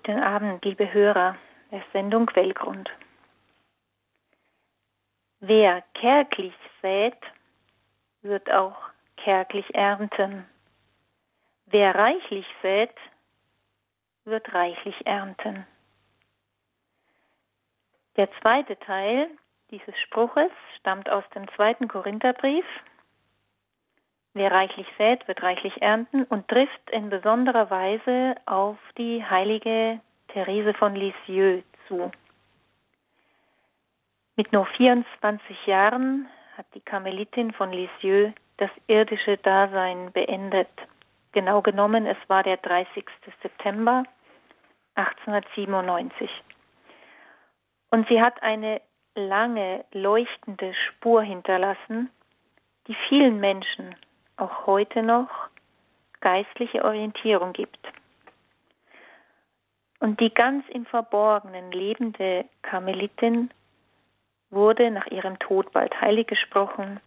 Guten Abend, liebe Hörer der Sendung Quellgrund. Wer kärglich sät, wird auch kärglich ernten. Wer reichlich sät, wird reichlich ernten. Der zweite Teil dieses Spruches stammt aus dem zweiten Korintherbrief. Wer reichlich sät, wird reichlich ernten und trifft in besonderer Weise auf die heilige Therese von Lisieux zu. Mit nur 24 Jahren hat die Karmelitin von Lisieux das irdische Dasein beendet. Genau genommen, es war der 30. September 1897. Und sie hat eine lange leuchtende Spur hinterlassen, die vielen Menschen auch heute noch geistliche Orientierung gibt. Und die ganz im Verborgenen lebende Karmelitin wurde nach ihrem Tod bald heilig gesprochen,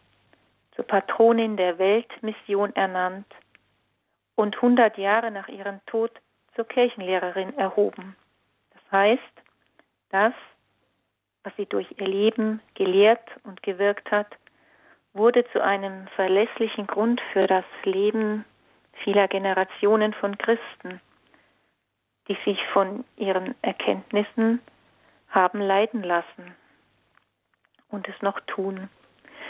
zur Patronin der Weltmission ernannt und 100 Jahre nach ihrem Tod zur Kirchenlehrerin erhoben. Das heißt, das, was sie durch ihr Leben gelehrt und gewirkt hat, wurde zu einem verlässlichen Grund für das Leben vieler Generationen von Christen, die sich von ihren Erkenntnissen haben leiten lassen und es noch tun.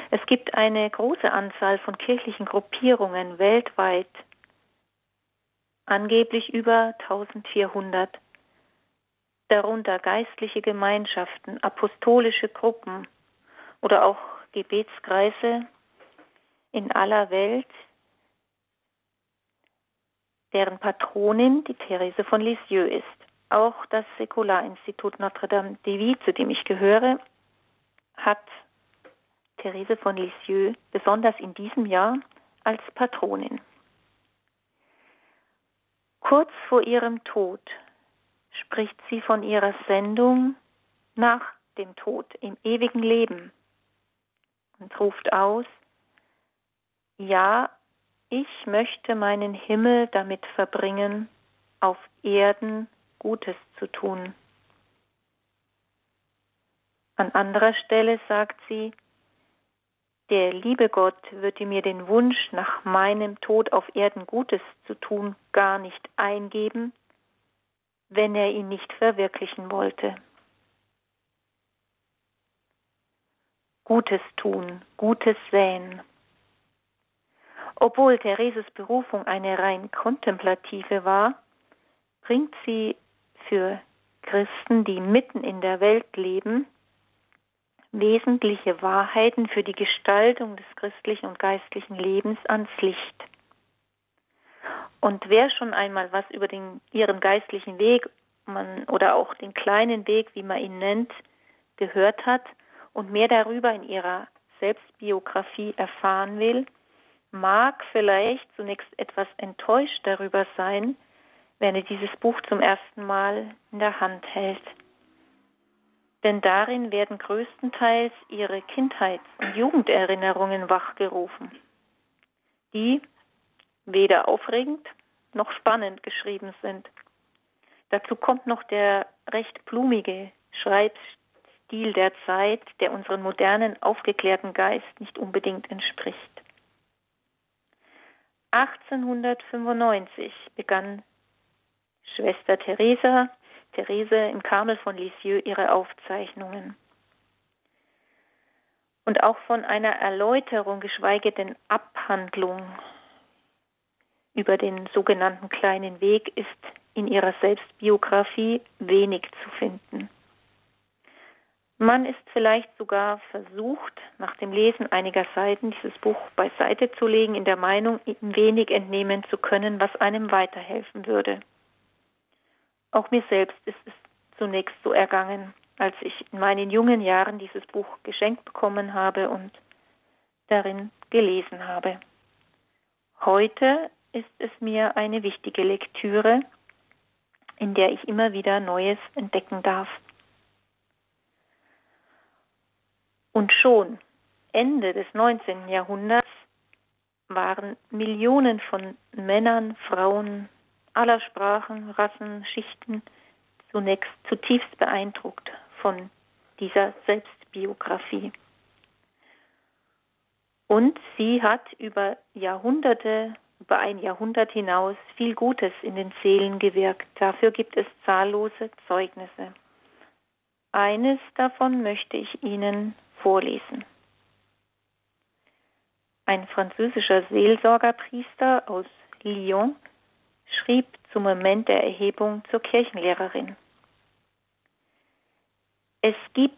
Es gibt eine große Anzahl von kirchlichen Gruppierungen weltweit, angeblich über 1400, darunter geistliche Gemeinschaften, apostolische Gruppen oder auch Gebetskreise in aller Welt, deren Patronin die Therese von Lisieux ist. Auch das Säkularinstitut Notre-Dame de Vie, zu dem ich gehöre, hat Therese von Lisieux besonders in diesem Jahr als Patronin. Kurz vor ihrem Tod spricht sie von ihrer Sendung nach dem Tod im ewigen Leben und ruft aus, ja, ich möchte meinen Himmel damit verbringen, auf Erden Gutes zu tun. An anderer Stelle sagt sie, der liebe Gott würde mir den Wunsch, nach meinem Tod auf Erden Gutes zu tun, gar nicht eingeben, wenn er ihn nicht verwirklichen wollte. Gutes tun, Gutes säen. Obwohl Thereses Berufung eine rein kontemplative war, bringt sie für Christen, die mitten in der Welt leben, wesentliche Wahrheiten für die Gestaltung des christlichen und geistlichen Lebens ans Licht. Und wer schon einmal was über den, ihren geistlichen Weg man, oder auch den kleinen Weg, wie man ihn nennt, gehört hat, und mehr darüber in ihrer Selbstbiografie erfahren will, mag vielleicht zunächst etwas enttäuscht darüber sein, wenn er dieses Buch zum ersten Mal in der Hand hält. Denn darin werden größtenteils ihre Kindheits- und Jugenderinnerungen wachgerufen, die weder aufregend noch spannend geschrieben sind. Dazu kommt noch der recht blumige Schreibstil Stil der Zeit, der unseren modernen, aufgeklärten Geist nicht unbedingt entspricht. 1895 begann Schwester Theresa, Therese im Karmel von Lisieux ihre Aufzeichnungen. Und auch von einer Erläuterung, geschweige denn Abhandlung über den sogenannten kleinen Weg ist in ihrer Selbstbiografie wenig zu finden. Man ist vielleicht sogar versucht, nach dem Lesen einiger Seiten dieses Buch beiseite zu legen, in der Meinung, ihm wenig entnehmen zu können, was einem weiterhelfen würde. Auch mir selbst ist es zunächst so ergangen, als ich in meinen jungen Jahren dieses Buch geschenkt bekommen habe und darin gelesen habe. Heute ist es mir eine wichtige Lektüre, in der ich immer wieder Neues entdecken darf. Und schon Ende des 19. Jahrhunderts waren Millionen von Männern, Frauen aller Sprachen, Rassen, Schichten zunächst zutiefst beeindruckt von dieser Selbstbiografie. Und sie hat über Jahrhunderte, über ein Jahrhundert hinaus viel Gutes in den Seelen gewirkt. Dafür gibt es zahllose Zeugnisse. Eines davon möchte ich Ihnen vorlesen. Ein französischer Seelsorgerpriester aus Lyon schrieb zum Moment der Erhebung zur Kirchenlehrerin. Es gibt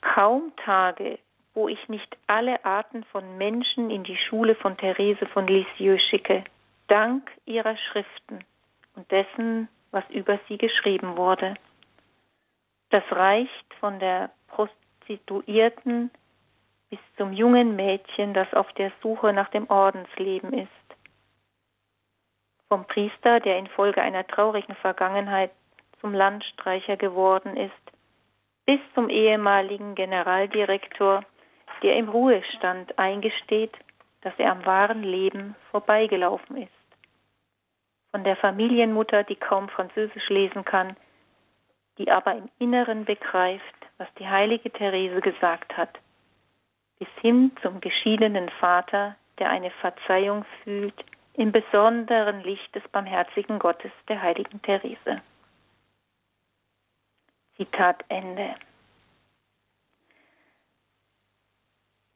kaum Tage, wo ich nicht alle Arten von Menschen in die Schule von Therese von Lisieux schicke, dank ihrer Schriften und dessen, was über sie geschrieben wurde. Das reicht von der Prostituierten bis zum jungen Mädchen, das auf der Suche nach dem Ordensleben ist. Vom Priester, der infolge einer traurigen Vergangenheit zum Landstreicher geworden ist, bis zum ehemaligen Generaldirektor, der im Ruhestand eingesteht, dass er am wahren Leben vorbeigelaufen ist. Von der Familienmutter, die kaum Französisch lesen kann, die aber im Inneren begreift, was die heilige Therese gesagt hat, bis hin zum geschiedenen Vater, der eine Verzeihung fühlt im besonderen Licht des barmherzigen Gottes der heiligen Therese. Zitat Ende.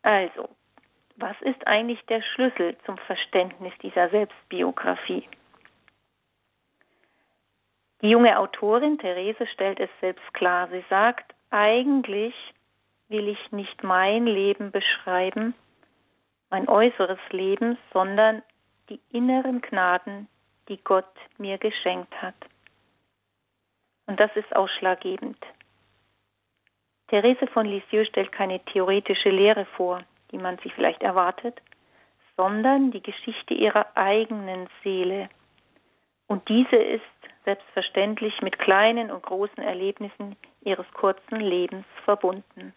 Also, was ist eigentlich der Schlüssel zum Verständnis dieser Selbstbiografie? Die junge Autorin Therese stellt es selbst klar. Sie sagt, eigentlich will ich nicht mein Leben beschreiben, mein äußeres Leben, sondern die inneren Gnaden, die Gott mir geschenkt hat. Und das ist ausschlaggebend. Therese von Lisieux stellt keine theoretische Lehre vor, die man sich vielleicht erwartet, sondern die Geschichte ihrer eigenen Seele. Und diese ist selbstverständlich mit kleinen und großen Erlebnissen ihres kurzen Lebens verbunden.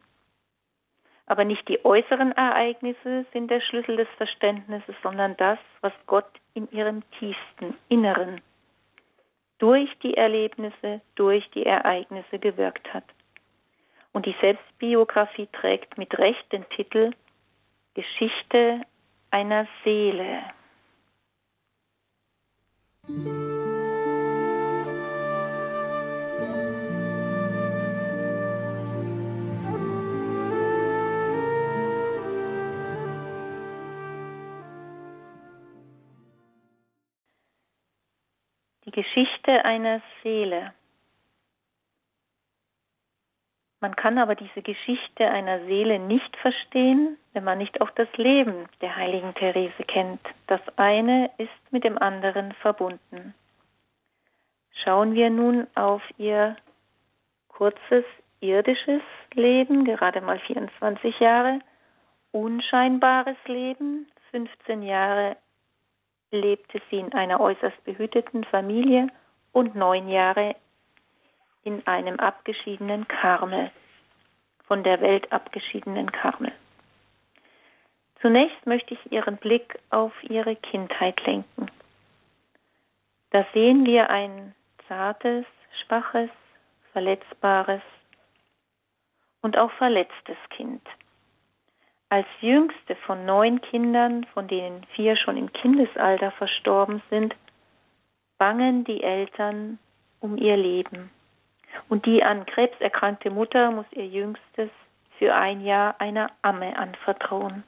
Aber nicht die äußeren Ereignisse sind der Schlüssel des Verständnisses, sondern das, was Gott in ihrem tiefsten Inneren durch die Erlebnisse, durch die Ereignisse gewirkt hat. Und die Selbstbiografie trägt mit Recht den Titel Geschichte einer Seele. Die Geschichte einer Seele. Man kann aber diese Geschichte einer Seele nicht verstehen, wenn man nicht auch das Leben der heiligen Therese kennt. Das eine ist mit dem anderen verbunden. Schauen wir nun auf ihr kurzes irdisches Leben, gerade mal 24 Jahre, unscheinbares Leben, 15 Jahre lebte sie in einer äußerst behüteten Familie und neun Jahre in einem abgeschiedenen Karmel, von der Welt abgeschiedenen Karmel. Zunächst möchte ich Ihren Blick auf Ihre Kindheit lenken. Da sehen wir ein zartes, schwaches, verletzbares und auch verletztes Kind. Als jüngste von neun Kindern, von denen vier schon im Kindesalter verstorben sind, bangen die Eltern um ihr Leben. Und die an Krebs erkrankte Mutter muss ihr Jüngstes für ein Jahr einer Amme anvertrauen.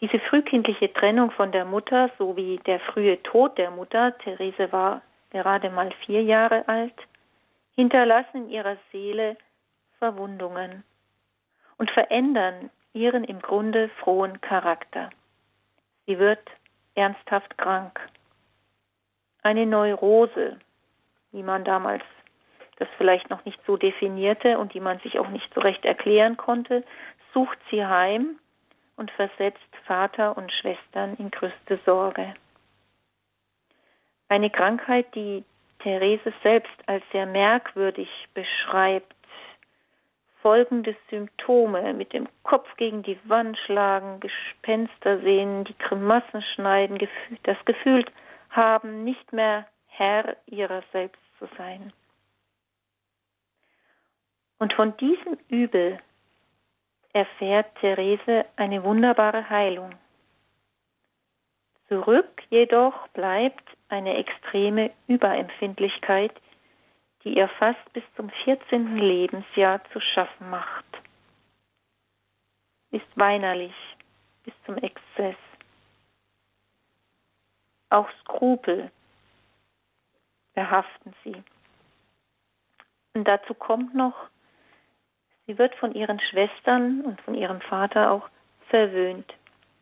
Diese frühkindliche Trennung von der Mutter sowie der frühe Tod der Mutter, Therese war gerade mal vier Jahre alt, hinterlassen in ihrer Seele Verwundungen und verändern ihren im Grunde frohen Charakter. Sie wird ernsthaft krank. Eine Neurose, wie man damals das vielleicht noch nicht so definierte und die man sich auch nicht so recht erklären konnte, sucht sie heim und versetzt Vater und Schwestern in größte Sorge. Eine Krankheit, die Therese selbst als sehr merkwürdig beschreibt, folgende Symptome mit dem Kopf gegen die Wand schlagen, Gespenster sehen, die Grimassen schneiden, das Gefühl haben, nicht mehr Herr ihrer selbst zu sein. Und von diesem Übel erfährt Therese eine wunderbare Heilung. Zurück jedoch bleibt eine extreme Überempfindlichkeit, die ihr fast bis zum 14. Lebensjahr zu schaffen macht. Ist weinerlich bis zum Exzess. Auch Skrupel behaften sie. Und dazu kommt noch, sie wird von ihren Schwestern und von ihrem Vater auch verwöhnt.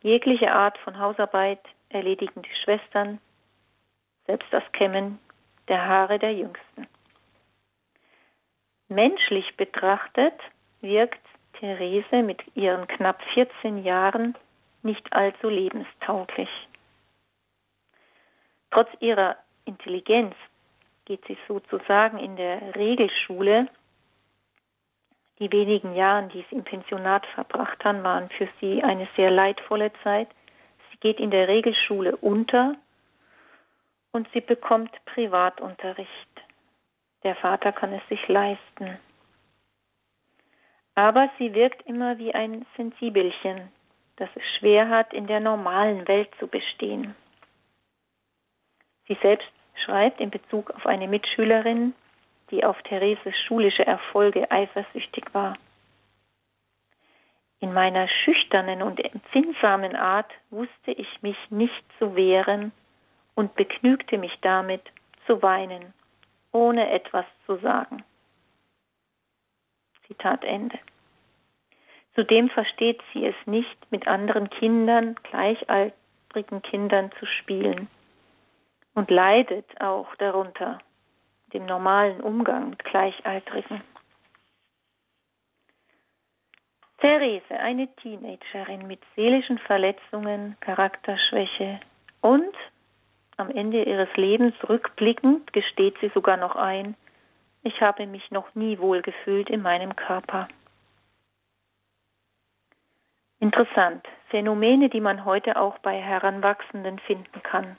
Jegliche Art von Hausarbeit erledigen die Schwestern, selbst das Kämmen der Haare der Jüngsten. Menschlich betrachtet wirkt Therese mit ihren knapp 14 Jahren nicht allzu lebenstauglich. Trotz ihrer Intelligenz geht sie sozusagen in der Regelschule. Die wenigen Jahre, die sie im Pensionat verbracht haben, waren für sie eine sehr leidvolle Zeit. Sie geht in der Regelschule unter und sie bekommt Privatunterricht. Der Vater kann es sich leisten. Aber sie wirkt immer wie ein Sensibelchen, das es schwer hat, in der normalen Welt zu bestehen. Sie selbst schreibt in Bezug auf eine Mitschülerin, die auf Thereses schulische Erfolge eifersüchtig war. In meiner schüchternen und empfindsamen Art wusste ich mich nicht zu wehren und begnügte mich damit zu weinen, ohne etwas zu sagen. Zitat Ende. Zudem versteht sie es nicht, mit anderen Kindern, gleichaltrigen Kindern zu spielen und leidet auch darunter, dem normalen Umgang mit Gleichaltrigen. Therese, eine Teenagerin mit seelischen Verletzungen, Charakterschwäche und am Ende ihres Lebens rückblickend gesteht sie sogar noch ein, ich habe mich noch nie wohlgefühlt in meinem Körper. Interessant, Phänomene, die man heute auch bei Heranwachsenden finden kann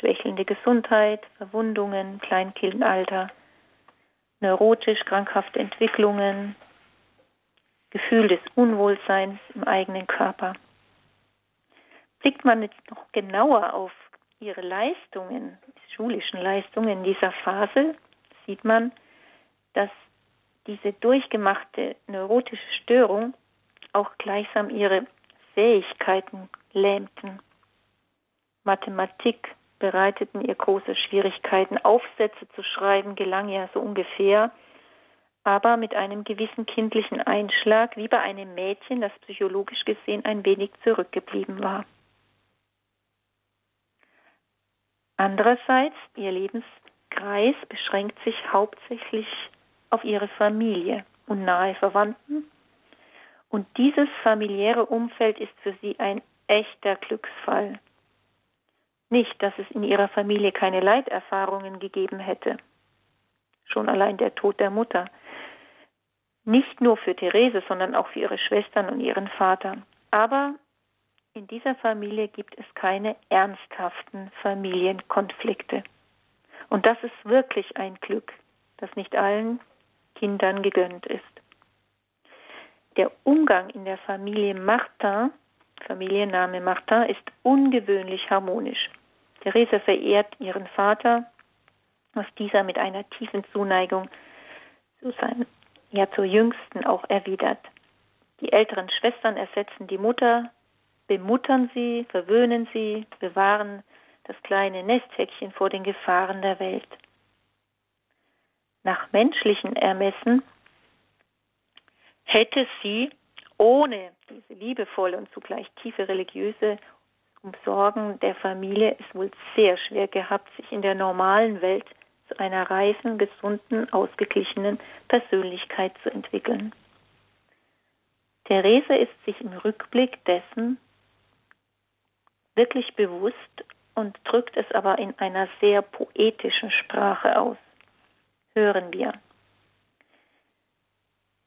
schwächelnde Gesundheit, Verwundungen, Kleinkindalter, neurotisch krankhafte Entwicklungen, Gefühl des Unwohlseins im eigenen Körper. Blickt man jetzt noch genauer auf ihre Leistungen, die schulischen Leistungen in dieser Phase, sieht man, dass diese durchgemachte neurotische Störung auch gleichsam ihre Fähigkeiten lähmten. Mathematik, bereiteten ihr große Schwierigkeiten. Aufsätze zu schreiben gelang ja so ungefähr, aber mit einem gewissen kindlichen Einschlag, wie bei einem Mädchen, das psychologisch gesehen ein wenig zurückgeblieben war. Andererseits, ihr Lebenskreis beschränkt sich hauptsächlich auf ihre Familie und nahe Verwandten. Und dieses familiäre Umfeld ist für sie ein echter Glücksfall. Nicht, dass es in ihrer Familie keine Leiterfahrungen gegeben hätte. Schon allein der Tod der Mutter. Nicht nur für Therese, sondern auch für ihre Schwestern und ihren Vater. Aber in dieser Familie gibt es keine ernsthaften Familienkonflikte. Und das ist wirklich ein Glück, das nicht allen Kindern gegönnt ist. Der Umgang in der Familie Martin, Familienname Martin, ist ungewöhnlich harmonisch. Therese verehrt ihren Vater, was dieser mit einer tiefen Zuneigung zu seinem, ja zur Jüngsten auch erwidert. Die älteren Schwestern ersetzen die Mutter, bemuttern sie, verwöhnen sie, bewahren das kleine Nesthäkchen vor den Gefahren der Welt. Nach menschlichen Ermessen hätte sie ohne diese liebevolle und zugleich tiefe religiöse um Sorgen der Familie es wohl sehr schwer gehabt, sich in der normalen Welt zu einer reifen, gesunden, ausgeglichenen Persönlichkeit zu entwickeln. Therese ist sich im Rückblick dessen wirklich bewusst und drückt es aber in einer sehr poetischen Sprache aus. Hören wir.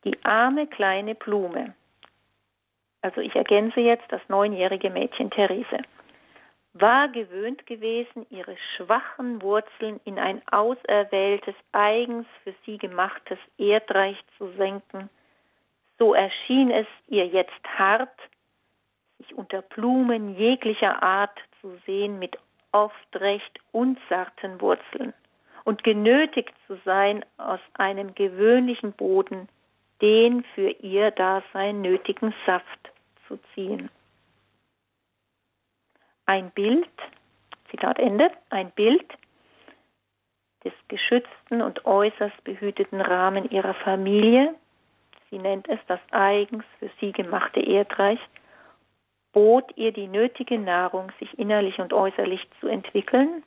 Die arme kleine Blume, also ich ergänze jetzt das neunjährige Mädchen Therese. war gewöhnt gewesen, ihre schwachen Wurzeln in ein auserwähltes, eigens für sie gemachtes Erdreich zu senken, so erschien es ihr jetzt hart, sich unter Blumen jeglicher Art zu sehen mit oft recht unzarten Wurzeln und genötigt zu sein, aus einem gewöhnlichen Boden den für ihr Dasein nötigen Saft zu ziehen. Ein Bild, Zitat Ende, ein Bild des geschützten und äußerst behüteten Rahmen ihrer Familie, sie nennt es das eigens für sie gemachte Erdreich, bot ihr die nötige Nahrung, sich innerlich und äußerlich zu entwickeln,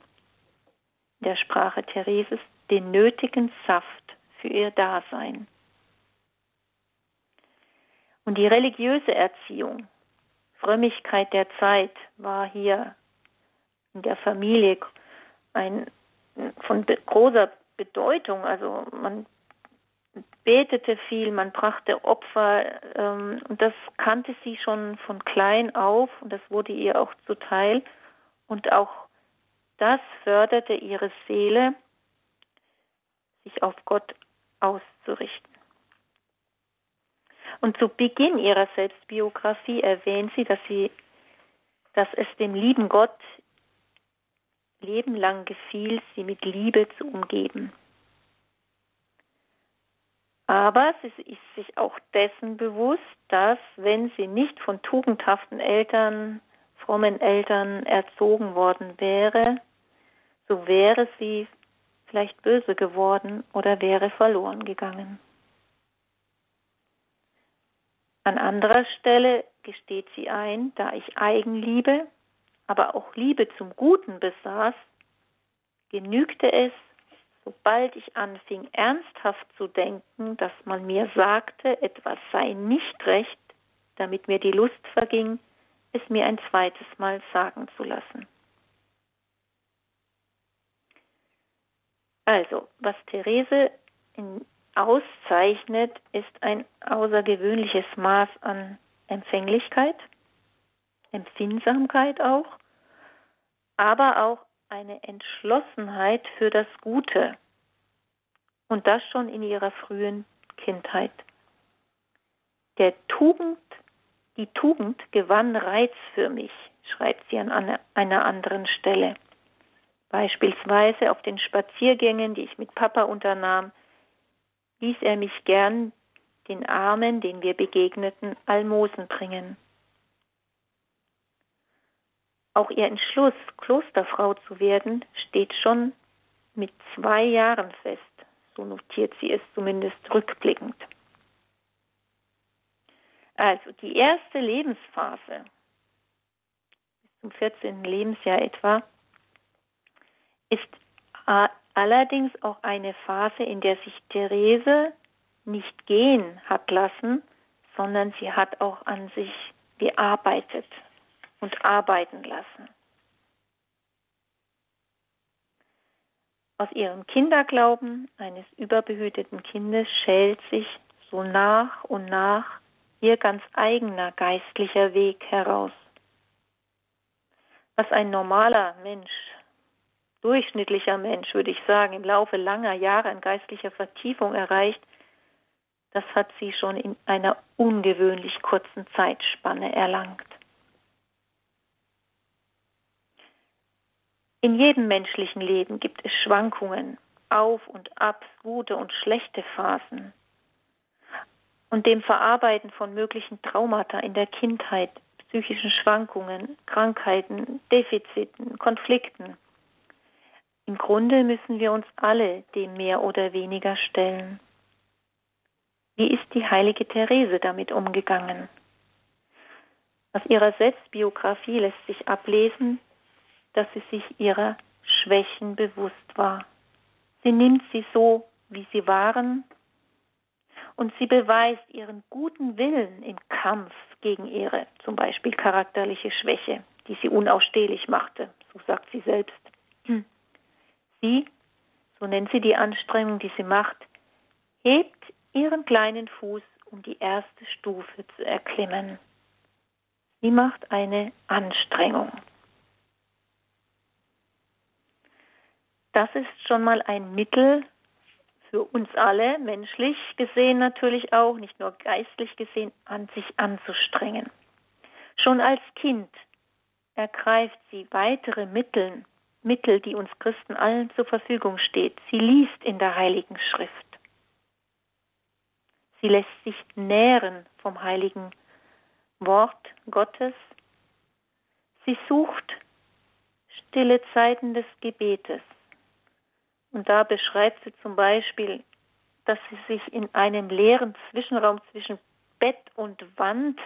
in der Sprache Thereses den nötigen Saft für ihr Dasein. Und die religiöse Erziehung, Frömmigkeit der Zeit war hier in der Familie ein, von großer Bedeutung. Also man betete viel, man brachte Opfer ähm, und das kannte sie schon von klein auf und das wurde ihr auch zuteil und auch das förderte ihre Seele, sich auf Gott auszurichten. Und zu Beginn ihrer Selbstbiografie erwähnt sie, dass sie, dass es dem lieben Gott lebenlang gefiel, sie mit Liebe zu umgeben. Aber sie ist sich auch dessen bewusst, dass wenn sie nicht von tugendhaften Eltern, frommen Eltern erzogen worden wäre, so wäre sie vielleicht böse geworden oder wäre verloren gegangen. An anderer Stelle gesteht sie ein, da ich Eigenliebe, aber auch Liebe zum Guten besaß, genügte es, sobald ich anfing ernsthaft zu denken, dass man mir sagte, etwas sei nicht recht, damit mir die Lust verging, es mir ein zweites Mal sagen zu lassen. Also, was Therese auszeichnet, ist ein außergewöhnliches Maß an Empfänglichkeit, Empfindsamkeit auch, aber auch eine Entschlossenheit für das Gute und das schon in ihrer frühen Kindheit. Der Tugend, die Tugend gewann Reiz für mich, schreibt sie an einer anderen Stelle. Beispielsweise auf den Spaziergängen, die ich mit Papa unternahm, ließ er mich gern den Armen, denen wir begegneten, Almosen bringen. Auch ihr Entschluss, Klosterfrau zu werden, steht schon mit zwei Jahren fest. So notiert sie es zumindest rückblickend. Also die erste Lebensphase, bis zum 14. Lebensjahr etwa, ist allerdings auch eine Phase, in der sich Therese nicht gehen hat lassen, sondern sie hat auch an sich gearbeitet und arbeiten lassen. Aus ihrem Kinderglauben eines überbehüteten Kindes schält sich so nach und nach ihr ganz eigener geistlicher Weg heraus. Was ein normaler Mensch, durchschnittlicher Mensch, würde ich sagen, im Laufe langer Jahre an geistlicher Vertiefung erreicht, das hat sie schon in einer ungewöhnlich kurzen Zeitspanne erlangt. In jedem menschlichen Leben gibt es Schwankungen, Auf und Abs, gute und schlechte Phasen. Und dem Verarbeiten von möglichen Traumata in der Kindheit, psychischen Schwankungen, Krankheiten, Defiziten, Konflikten. Im Grunde müssen wir uns alle dem mehr oder weniger stellen. Wie ist die heilige Therese damit umgegangen? Aus ihrer Selbstbiografie lässt sich ablesen, dass sie sich ihrer Schwächen bewusst war. Sie nimmt sie so, wie sie waren, und sie beweist ihren guten Willen im Kampf gegen ihre zum Beispiel charakterliche Schwäche, die sie unausstehlich machte, so sagt sie selbst. Sie, so nennt sie die Anstrengung, die sie macht, hebt ihren kleinen Fuß, um die erste Stufe zu erklimmen. Sie macht eine Anstrengung. Das ist schon mal ein Mittel für uns alle, menschlich gesehen natürlich auch, nicht nur geistlich gesehen, an sich anzustrengen. Schon als Kind ergreift sie weitere Mittel, Mittel, die uns Christen allen zur Verfügung steht. Sie liest in der Heiligen Schrift. Sie lässt sich nähren vom heiligen Wort Gottes. Sie sucht stille Zeiten des Gebetes. Und da beschreibt sie zum Beispiel, dass sie sich in einem leeren Zwischenraum zwischen Bett und Wand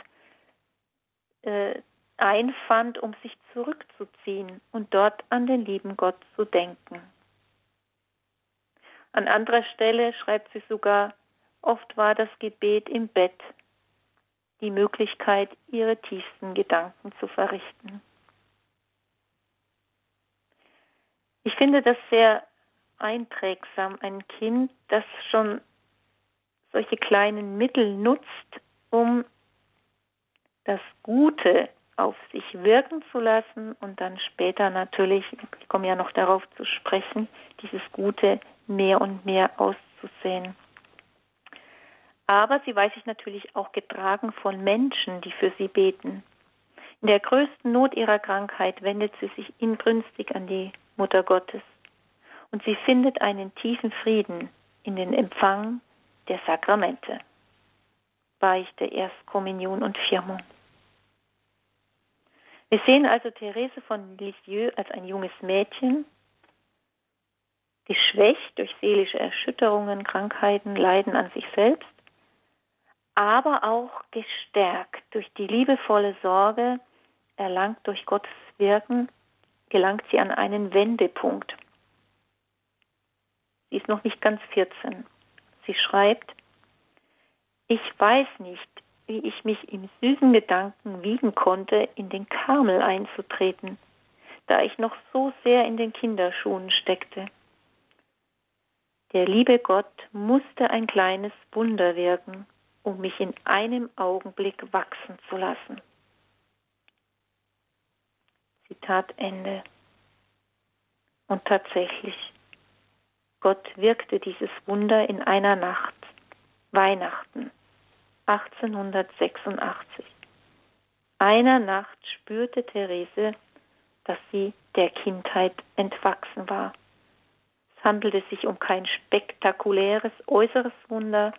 äh, einfand, um sich zurückzuziehen und dort an den lieben Gott zu denken. An anderer Stelle schreibt sie sogar, oft war das Gebet im Bett die Möglichkeit, ihre tiefsten Gedanken zu verrichten. Ich finde das sehr einprägsam, ein Kind, das schon solche kleinen Mittel nutzt, um das Gute auf sich wirken zu lassen und dann später natürlich, ich komme ja noch darauf zu sprechen, dieses Gute mehr und mehr auszusehen. Aber sie weiß sich natürlich auch getragen von Menschen, die für sie beten. In der größten Not ihrer Krankheit wendet sie sich inbrünstig an die Mutter Gottes und sie findet einen tiefen Frieden in den Empfang der Sakramente, Beichte, Erstkommunion und Firmung. Wir sehen also Therese von Lisieux als ein junges Mädchen, geschwächt durch seelische Erschütterungen, Krankheiten, Leiden an sich selbst, aber auch gestärkt durch die liebevolle Sorge, erlangt durch Gottes Wirken, gelangt sie an einen Wendepunkt. Sie ist noch nicht ganz 14. Sie schreibt, ich weiß nicht, wie ich mich im süßen Gedanken wiegen konnte, in den Karmel einzutreten, da ich noch so sehr in den Kinderschuhen steckte. Der liebe Gott musste ein kleines Wunder wirken, um mich in einem Augenblick wachsen zu lassen. Zitat Ende. Und tatsächlich, Gott wirkte dieses Wunder in einer Nacht, Weihnachten 1886. Einer Nacht spürte Therese, dass sie der Kindheit entwachsen war. Es handelte sich um kein spektakuläres äußeres Wunder,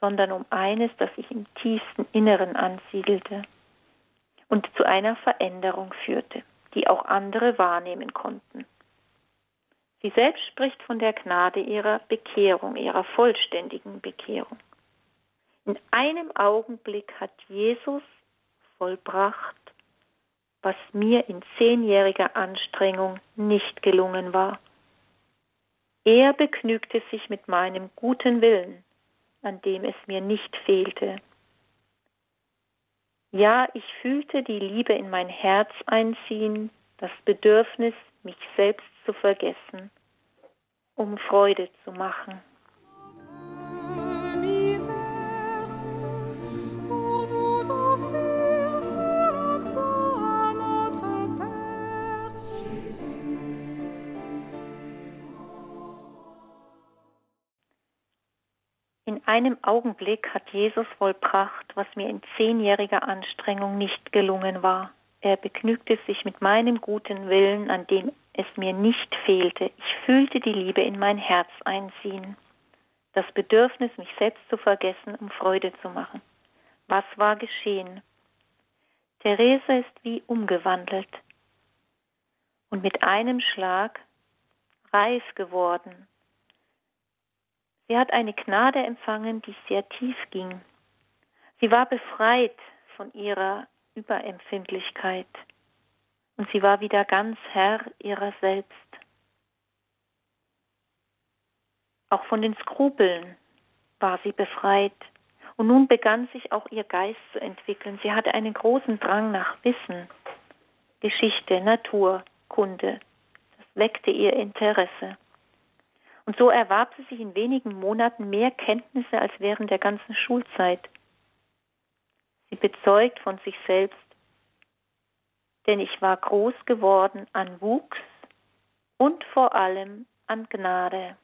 sondern um eines, das sich im tiefsten Inneren ansiedelte und zu einer Veränderung führte, die auch andere wahrnehmen konnten. Sie selbst spricht von der Gnade ihrer Bekehrung, ihrer vollständigen Bekehrung. In einem Augenblick hat Jesus vollbracht, was mir in zehnjähriger Anstrengung nicht gelungen war. Er begnügte sich mit meinem guten Willen, an dem es mir nicht fehlte. Ja, ich fühlte die Liebe in mein Herz einziehen, das Bedürfnis, mich selbst zu vergessen, um Freude zu machen. einem Augenblick hat Jesus vollbracht, was mir in zehnjähriger Anstrengung nicht gelungen war. Er begnügte sich mit meinem guten Willen, an dem es mir nicht fehlte. Ich fühlte die Liebe in mein Herz einziehen. Das Bedürfnis, mich selbst zu vergessen, um Freude zu machen. Was war geschehen? Therese ist wie umgewandelt und mit einem Schlag reif geworden, Sie hat eine Gnade empfangen, die sehr tief ging. Sie war befreit von ihrer Überempfindlichkeit und sie war wieder ganz Herr ihrer selbst. Auch von den Skrupeln war sie befreit und nun begann sich auch ihr Geist zu entwickeln. Sie hatte einen großen Drang nach Wissen, Geschichte, Natur, Kunde. Das weckte ihr Interesse. Und so erwarb sie sich in wenigen Monaten mehr Kenntnisse als während der ganzen Schulzeit. Sie bezeugt von sich selbst, denn ich war groß geworden an Wuchs und vor allem an Gnade.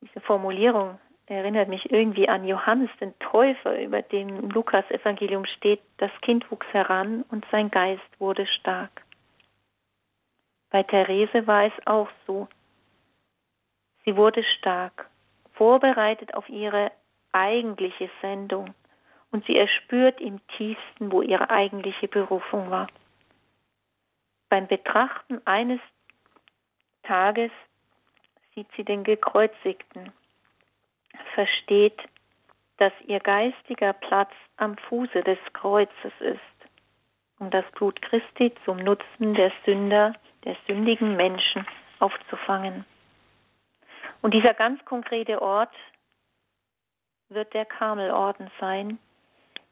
Diese Formulierung erinnert mich irgendwie an Johannes den Täufer, über den im Lukas-Evangelium steht, das Kind wuchs heran und sein Geist wurde stark. Bei Therese war es auch so. Sie wurde stark, vorbereitet auf ihre eigentliche Sendung und sie erspürt im tiefsten, wo ihre eigentliche Berufung war. Beim Betrachten eines Tages sieht sie den Gekreuzigten, versteht, dass ihr geistiger Platz am Fuße des Kreuzes ist, um das Blut Christi zum Nutzen der Sünder, der sündigen Menschen aufzufangen. Und dieser ganz konkrete Ort wird der Karmelorden sein,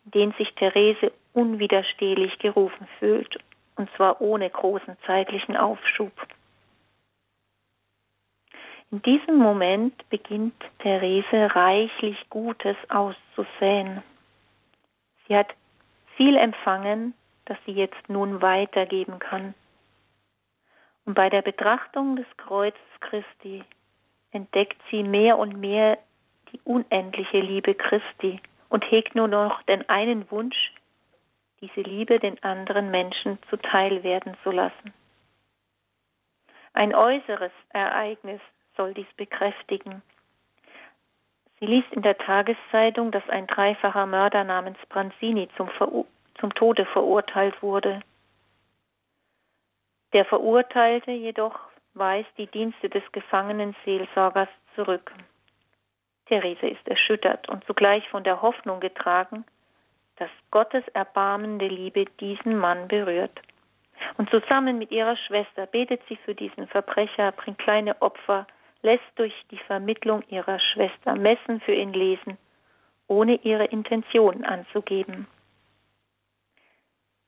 den sich Therese unwiderstehlich gerufen fühlt, und zwar ohne großen zeitlichen Aufschub. In diesem Moment beginnt Therese reichlich Gutes auszusäen. Sie hat viel empfangen, das sie jetzt nun weitergeben kann. Und bei der Betrachtung des Kreuzes Christi entdeckt sie mehr und mehr die unendliche Liebe Christi und hegt nur noch den einen Wunsch, diese Liebe den anderen Menschen zuteil werden zu lassen. Ein äußeres Ereignis soll dies bekräftigen. Sie liest in der Tageszeitung, dass ein dreifacher Mörder namens Branzini zum, zum Tode verurteilt wurde. Der Verurteilte jedoch weist die Dienste des gefangenen Seelsorgers zurück. Therese ist erschüttert und zugleich von der Hoffnung getragen, dass Gottes erbarmende Liebe diesen Mann berührt. Und zusammen mit ihrer Schwester betet sie für diesen Verbrecher, bringt kleine Opfer lässt durch die Vermittlung ihrer Schwester Messen für ihn lesen, ohne ihre Intention anzugeben.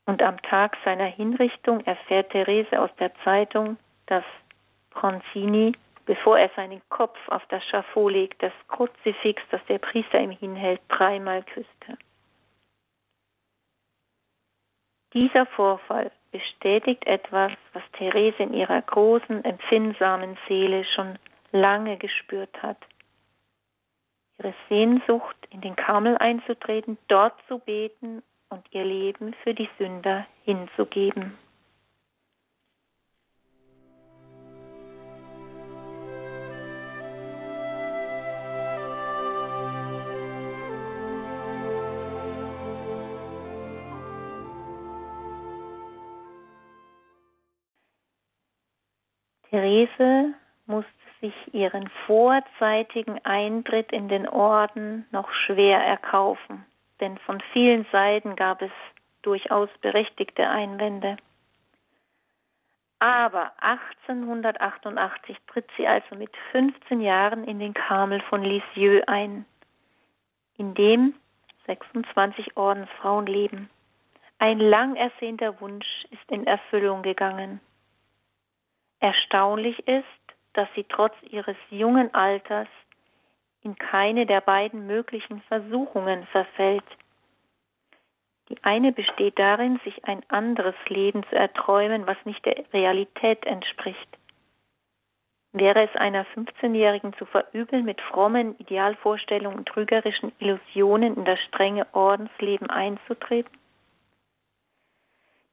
Und am Tag seiner Hinrichtung erfährt Therese aus der Zeitung, dass Bronzini, bevor er seinen Kopf auf das Schafot legt, das Kruzifix, das der Priester ihm hinhält, dreimal küsste. Dieser Vorfall bestätigt etwas, was Therese in ihrer großen, empfindsamen Seele schon lange gespürt hat. Ihre Sehnsucht, in den Karmel einzutreten, dort zu beten und ihr Leben für die Sünder hinzugeben. Therese musste sich ihren vorzeitigen Eintritt in den Orden noch schwer erkaufen, denn von vielen Seiten gab es durchaus berechtigte Einwände. Aber 1888 tritt sie also mit 15 Jahren in den Karmel von Lisieux ein, in dem 26 Ordensfrauen leben. Ein lang ersehnter Wunsch ist in Erfüllung gegangen. Erstaunlich ist, dass sie trotz ihres jungen Alters in keine der beiden möglichen Versuchungen verfällt. Die eine besteht darin, sich ein anderes Leben zu erträumen, was nicht der Realität entspricht. Wäre es einer 15-Jährigen zu verübeln, mit frommen Idealvorstellungen und trügerischen Illusionen in das strenge Ordensleben einzutreten?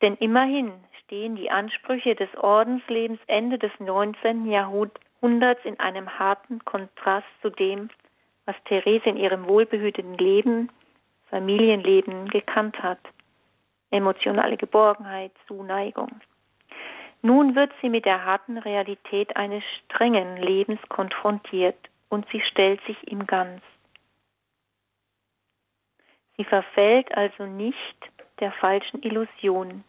Denn immerhin stehen die Ansprüche des Ordenslebens Ende des 19. Jahrhunderts in einem harten Kontrast zu dem, was Therese in ihrem wohlbehüteten Leben, Familienleben gekannt hat. Emotionale Geborgenheit, Zuneigung. Nun wird sie mit der harten Realität eines strengen Lebens konfrontiert und sie stellt sich ihm ganz. Sie verfällt also nicht der falschen Illusion,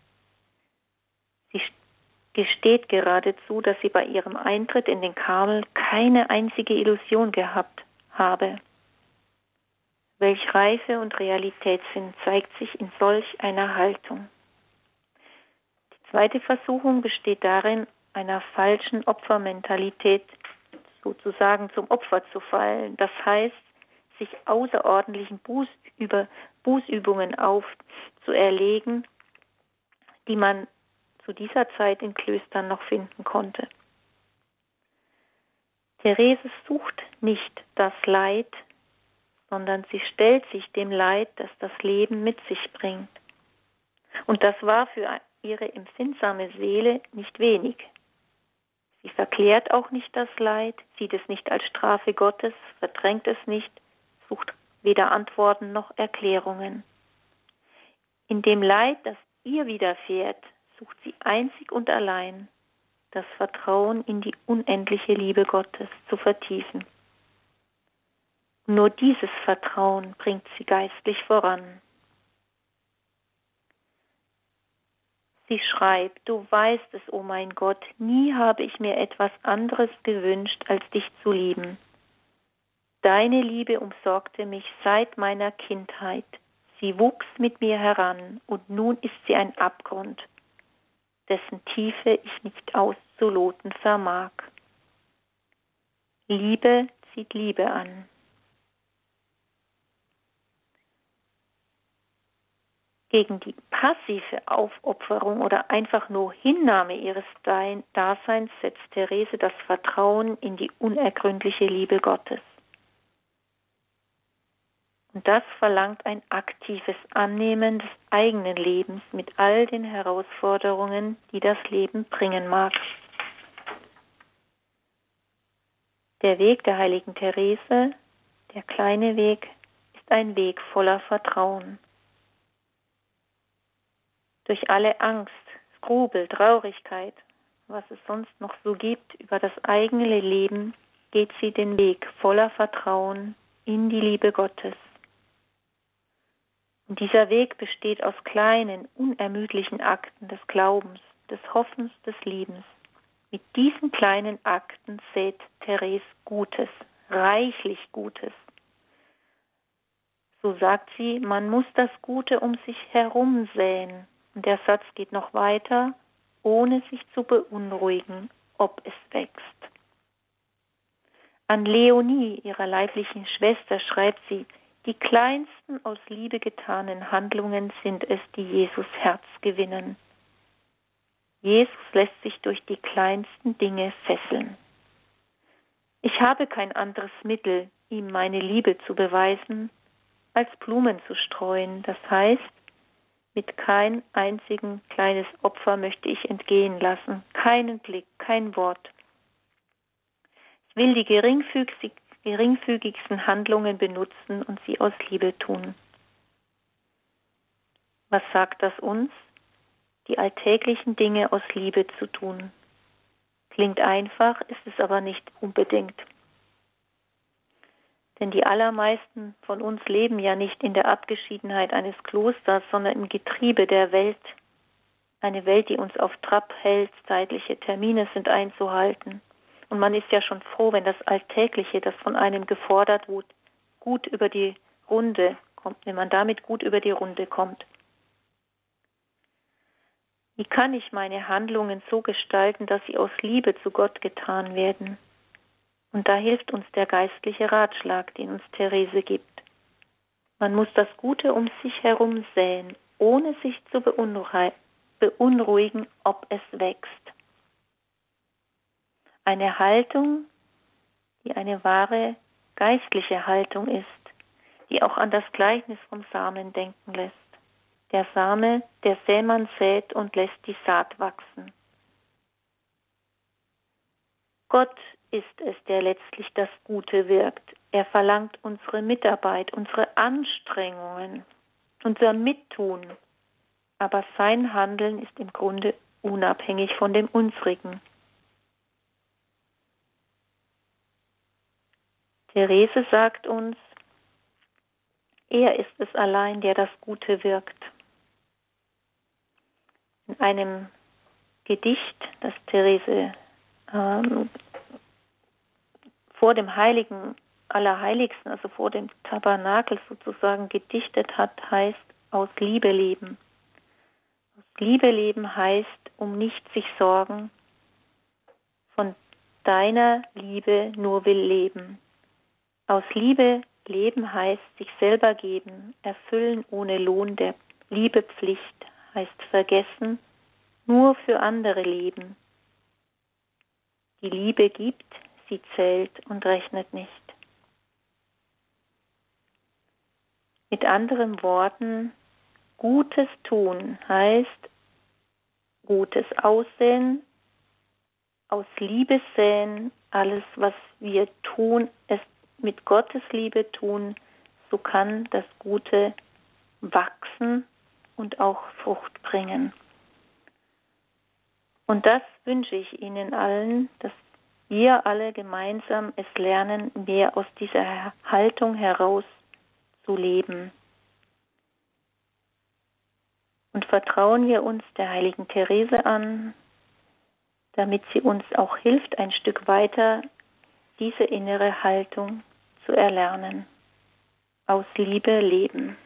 gesteht geradezu, dass sie bei ihrem Eintritt in den Karmel keine einzige Illusion gehabt habe. Welch Reife und Realitätssinn zeigt sich in solch einer Haltung. Die zweite Versuchung besteht darin, einer falschen Opfermentalität sozusagen zum Opfer zu fallen. Das heißt, sich außerordentlichen Bußüber, Bußübungen aufzuerlegen, die man zu dieser Zeit in Klöstern noch finden konnte. Therese sucht nicht das Leid, sondern sie stellt sich dem Leid, das das Leben mit sich bringt. Und das war für ihre empfindsame Seele nicht wenig. Sie verklärt auch nicht das Leid, sieht es nicht als Strafe Gottes, verdrängt es nicht, sucht weder Antworten noch Erklärungen. In dem Leid, das ihr widerfährt, sucht sie einzig und allein das Vertrauen in die unendliche Liebe Gottes zu vertiefen. Nur dieses Vertrauen bringt sie geistlich voran. Sie schreibt, du weißt es, o oh mein Gott, nie habe ich mir etwas anderes gewünscht, als dich zu lieben. Deine Liebe umsorgte mich seit meiner Kindheit. Sie wuchs mit mir heran, und nun ist sie ein Abgrund, dessen Tiefe ich nicht auszuloten vermag. Liebe zieht Liebe an. gegen die passive Aufopferung oder einfach nur Hinnahme ihres Daseins setzt Therese das Vertrauen in die unergründliche Liebe Gottes. Und das verlangt ein aktives Annehmen des eigenen Lebens mit all den Herausforderungen, die das Leben bringen mag. Der Weg der heiligen Therese, der kleine Weg, ist ein Weg voller Vertrauen durch alle Angst, Skrubel, Traurigkeit, was es sonst noch so gibt über das eigene Leben, geht sie den Weg voller Vertrauen in die Liebe Gottes. Dieser Weg besteht aus kleinen, unermüdlichen Akten des Glaubens, des Hoffens, des Liebens. Mit diesen kleinen Akten sät Therese Gutes, reichlich Gutes. So sagt sie, man muss das Gute um sich herum säen, und der Satz geht noch weiter, ohne sich zu beunruhigen, ob es wächst. An Leonie, ihrer leiblichen Schwester, schreibt sie, die kleinsten aus Liebe getanen Handlungen sind es, die Jesus Herz gewinnen. Jesus lässt sich durch die kleinsten Dinge fesseln. Ich habe kein anderes Mittel, ihm meine Liebe zu beweisen, als Blumen zu streuen, das heißt, mit kein einzigen kleines Opfer möchte ich entgehen lassen, keinen Blick, kein Wort. Ich will die geringfügigsten Handlungen benutzen und sie aus Liebe tun. Was sagt das uns? Die alltäglichen Dinge aus Liebe zu tun. Klingt einfach, ist es aber nicht unbedingt. Denn die allermeisten von uns leben ja nicht in der Abgeschiedenheit eines Klosters, sondern im Getriebe der Welt. Eine Welt, die uns auf Trab hält, zeitliche Termine sind einzuhalten. Und man ist ja schon froh, wenn das Alltägliche, das von einem gefordert wird, gut über die Runde kommt, wenn man damit gut über die Runde kommt. Wie kann ich meine Handlungen so gestalten, dass sie aus Liebe zu Gott getan werden? Und da hilft uns der geistliche Ratschlag, den uns Therese gibt. Man muss das Gute um sich herum säen, ohne sich zu beunruhigen, ob es wächst. Eine Haltung, die eine wahre geistliche Haltung ist, die auch an das Gleichnis vom Samen denken lässt. Der Same, der Sämann sät und lässt die Saat wachsen. Gott ist es, der letztlich das Gute wirkt. Er verlangt unsere Mitarbeit, unsere Anstrengungen, unser Mittun. Aber sein Handeln ist im Grunde unabhängig von dem unsrigen. Therese sagt uns, er ist es allein, der das Gute wirkt. In einem Gedicht, das Therese ähm, vor dem Heiligen Allerheiligsten, also vor dem Tabernakel sozusagen gedichtet hat, heißt aus Liebe leben. Aus Liebe leben heißt um nicht sich sorgen, von deiner Liebe nur will leben. Aus Liebe leben heißt sich selber geben, erfüllen ohne Lohn der Liebe Pflicht heißt vergessen, nur für andere leben. Die Liebe gibt, sie zählt und rechnet nicht. Mit anderen Worten, Gutes tun heißt Gutes aussehen, aus Liebe säen, alles, was wir tun, es mit Gottes Liebe tun, so kann das Gute wachsen und auch Frucht bringen. Und das wünsche ich Ihnen allen, dass wir alle gemeinsam es lernen, mehr aus dieser Haltung heraus zu leben. Und vertrauen wir uns der heiligen Therese an, damit sie uns auch hilft, ein Stück weiter diese innere Haltung zu erlernen. Aus Liebe leben.